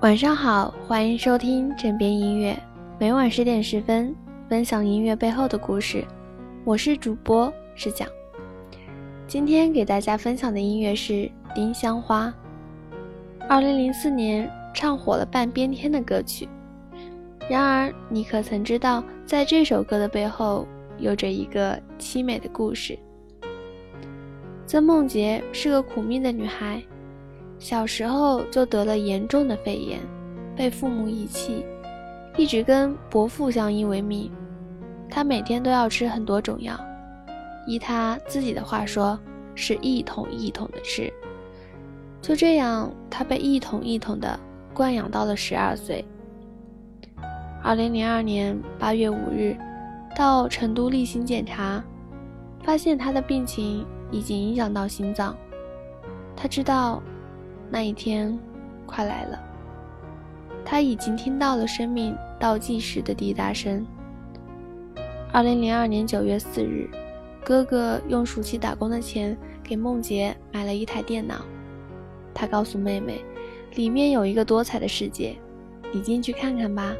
晚上好，欢迎收听枕边音乐，每晚十点十分分享音乐背后的故事。我是主播是讲，今天给大家分享的音乐是《丁香花》，二零零四年唱火了半边天的歌曲。然而，你可曾知道，在这首歌的背后有着一个凄美的故事？曾梦洁是个苦命的女孩。小时候就得了严重的肺炎，被父母遗弃，一直跟伯父相依为命。他每天都要吃很多种药，依他自己的话说，是一桶一桶的吃。就这样，他被一桶一桶的灌养到了十二岁。二零零二年八月五日，到成都例行检查，发现他的病情已经影响到心脏。他知道。那一天，快来了。他已经听到了生命倒计时的滴答声。二零零二年九月四日，哥哥用暑期打工的钱给梦洁买了一台电脑。他告诉妹妹，里面有一个多彩的世界，你进去看看吧。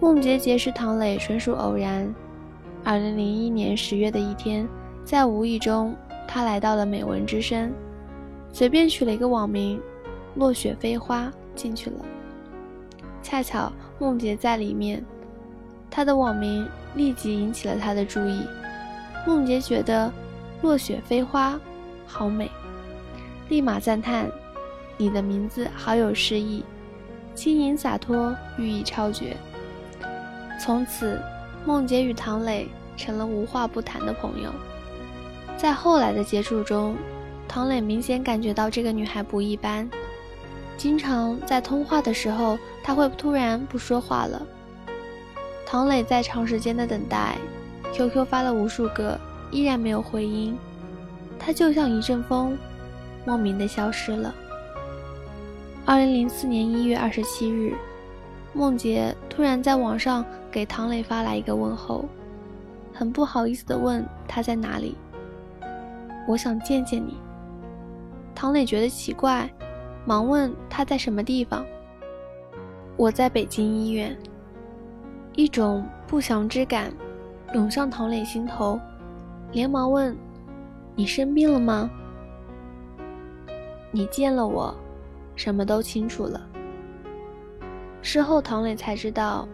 梦洁结识唐磊纯属偶然。二零零一年十月的一天，在无意中，他来到了美文之声。随便取了一个网名“落雪飞花”进去了，恰巧梦洁在里面，她的网名立即引起了他的注意。梦洁觉得“落雪飞花”好美，立马赞叹：“你的名字好有诗意，轻盈洒脱，寓意超绝。”从此，梦洁与唐磊成了无话不谈的朋友。在后来的接触中，唐磊明显感觉到这个女孩不一般，经常在通话的时候，她会突然不说话了。唐磊在长时间的等待，QQ 发了无数个，依然没有回音。他就像一阵风，莫名的消失了。二零零四年一月二十七日，梦洁突然在网上给唐磊发来一个问候，很不好意思的问他在哪里。我想见见你。唐磊觉得奇怪，忙问他在什么地方。我在北京医院。一种不祥之感涌上唐磊心头，连忙问：“你生病了吗？”你见了我，什么都清楚了。事后，唐磊才知道，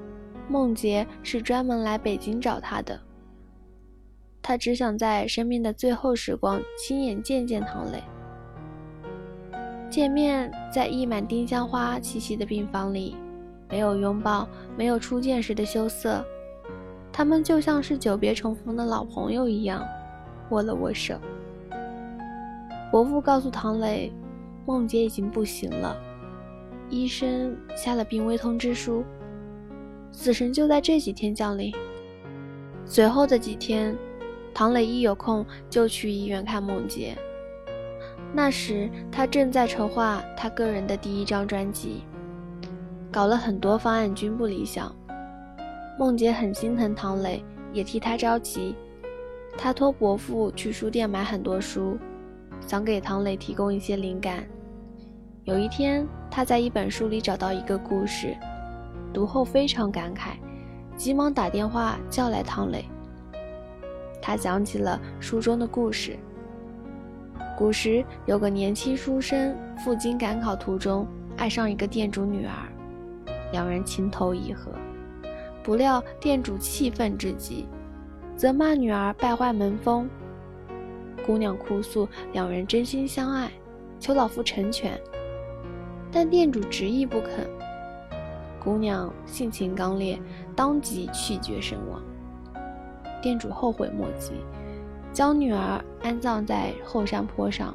梦洁是专门来北京找他的。他只想在生命的最后时光亲眼见见唐磊。见面在溢满丁香花气息的病房里，没有拥抱，没有初见时的羞涩，他们就像是久别重逢的老朋友一样，握了握手。伯父告诉唐磊，梦洁已经不行了，医生下了病危通知书，死神就在这几天降临。随后的几天，唐磊一有空就去医院看梦洁。那时，他正在筹划他个人的第一张专辑，搞了很多方案，均不理想。梦洁很心疼唐磊，也替他着急。他托伯父去书店买很多书，想给唐磊提供一些灵感。有一天，他在一本书里找到一个故事，读后非常感慨，急忙打电话叫来唐磊。他讲起了书中的故事。古时有个年轻书生赴京赶考途中爱上一个店主女儿，两人情投意合。不料店主气愤至极，责骂女儿败坏门风。姑娘哭诉两人真心相爱，求老夫成全，但店主执意不肯。姑娘性情刚烈，当即气绝身亡。店主后悔莫及。将女儿安葬在后山坡上。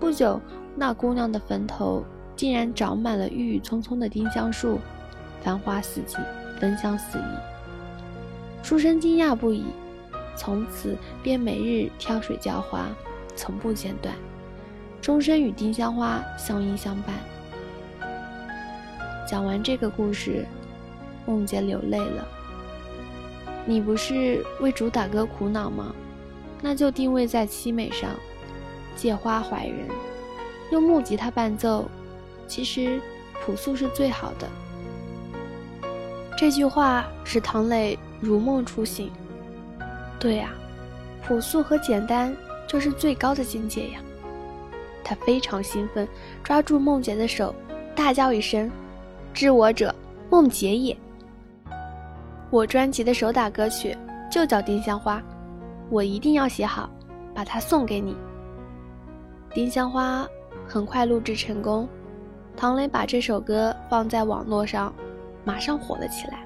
不久，那姑娘的坟头竟然长满了郁郁葱葱的丁香树，繁花似锦，芬香四溢。书生惊讶不已，从此便每日挑水浇花，从不间断，终身与丁香花相依相伴。讲完这个故事，梦洁流泪了。你不是为主打歌苦恼吗？那就定位在凄美上，借花怀人，用木吉他伴奏，其实朴素是最好的。这句话使唐磊如梦初醒。对呀，朴素和简单就是最高的境界呀！他非常兴奋，抓住梦洁的手，大叫一声：“知我者，梦洁也！”我专辑的首打歌曲就叫《丁香花》，我一定要写好，把它送给你。《丁香花》很快录制成功，唐磊把这首歌放在网络上。马上火了起来，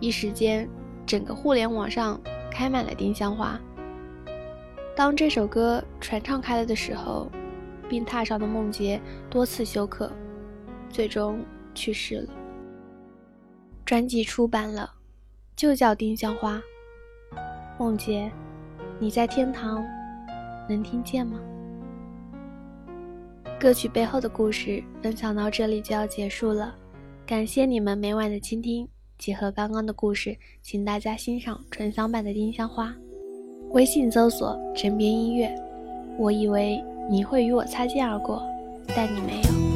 一时间，整个互联网上开满了丁香花。当这首歌传唱开了的时候，病榻上的梦洁多次休克，最终去世了。专辑出版了，就叫《丁香花》。梦洁，你在天堂，能听见吗？歌曲背后的故事分享到这里就要结束了。感谢你们每晚的倾听，结合刚刚的故事，请大家欣赏纯享版的《丁香花》。微信搜索“枕边音乐”。我以为你会与我擦肩而过，但你没有。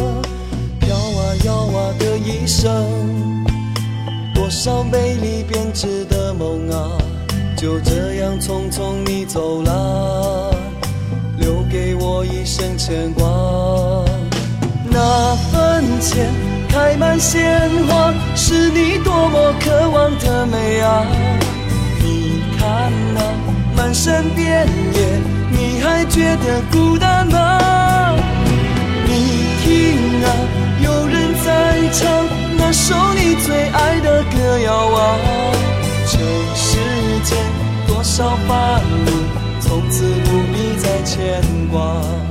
摇啊的一生，多少美丽编织的梦啊，就这样匆匆你走了，留给我一生牵挂。那坟前开满鲜花，是你多么渴望的美啊！你看那满山遍野，你还觉得孤单吗？唱那首你最爱的歌谣啊，这世间多少烦恼，从此不必再牵挂。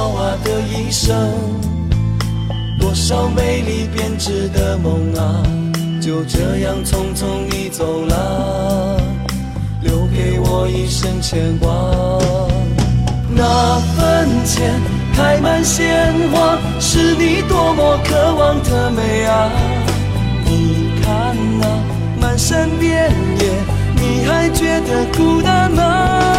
摇啊的一生，多少美丽编织的梦啊，就这样匆匆你走了，留给我一生牵挂。那坟前开满鲜花，是你多么渴望的美啊！你看那满山遍野，你还觉得孤单吗？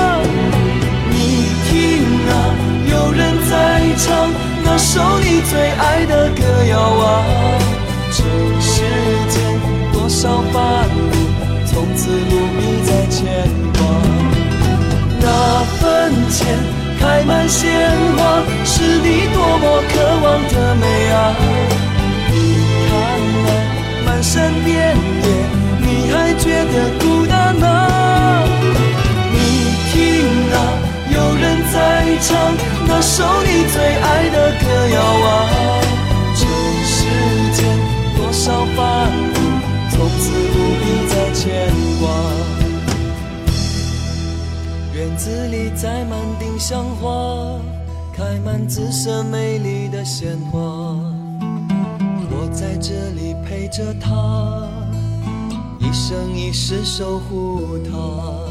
那首你最爱的歌谣啊，这世间多少繁芜，从此不必再牵挂。那坟前开满鲜花，是你多么渴望的美啊！你看那满山遍野，你还觉得孤单吗？你听啊。有人在唱那首你最爱的歌谣啊，这世间多少烦恼，从此不必再牵挂。院子里栽满丁香花，开满紫色美丽的鲜花。我在这里陪着她，一生一世守护她。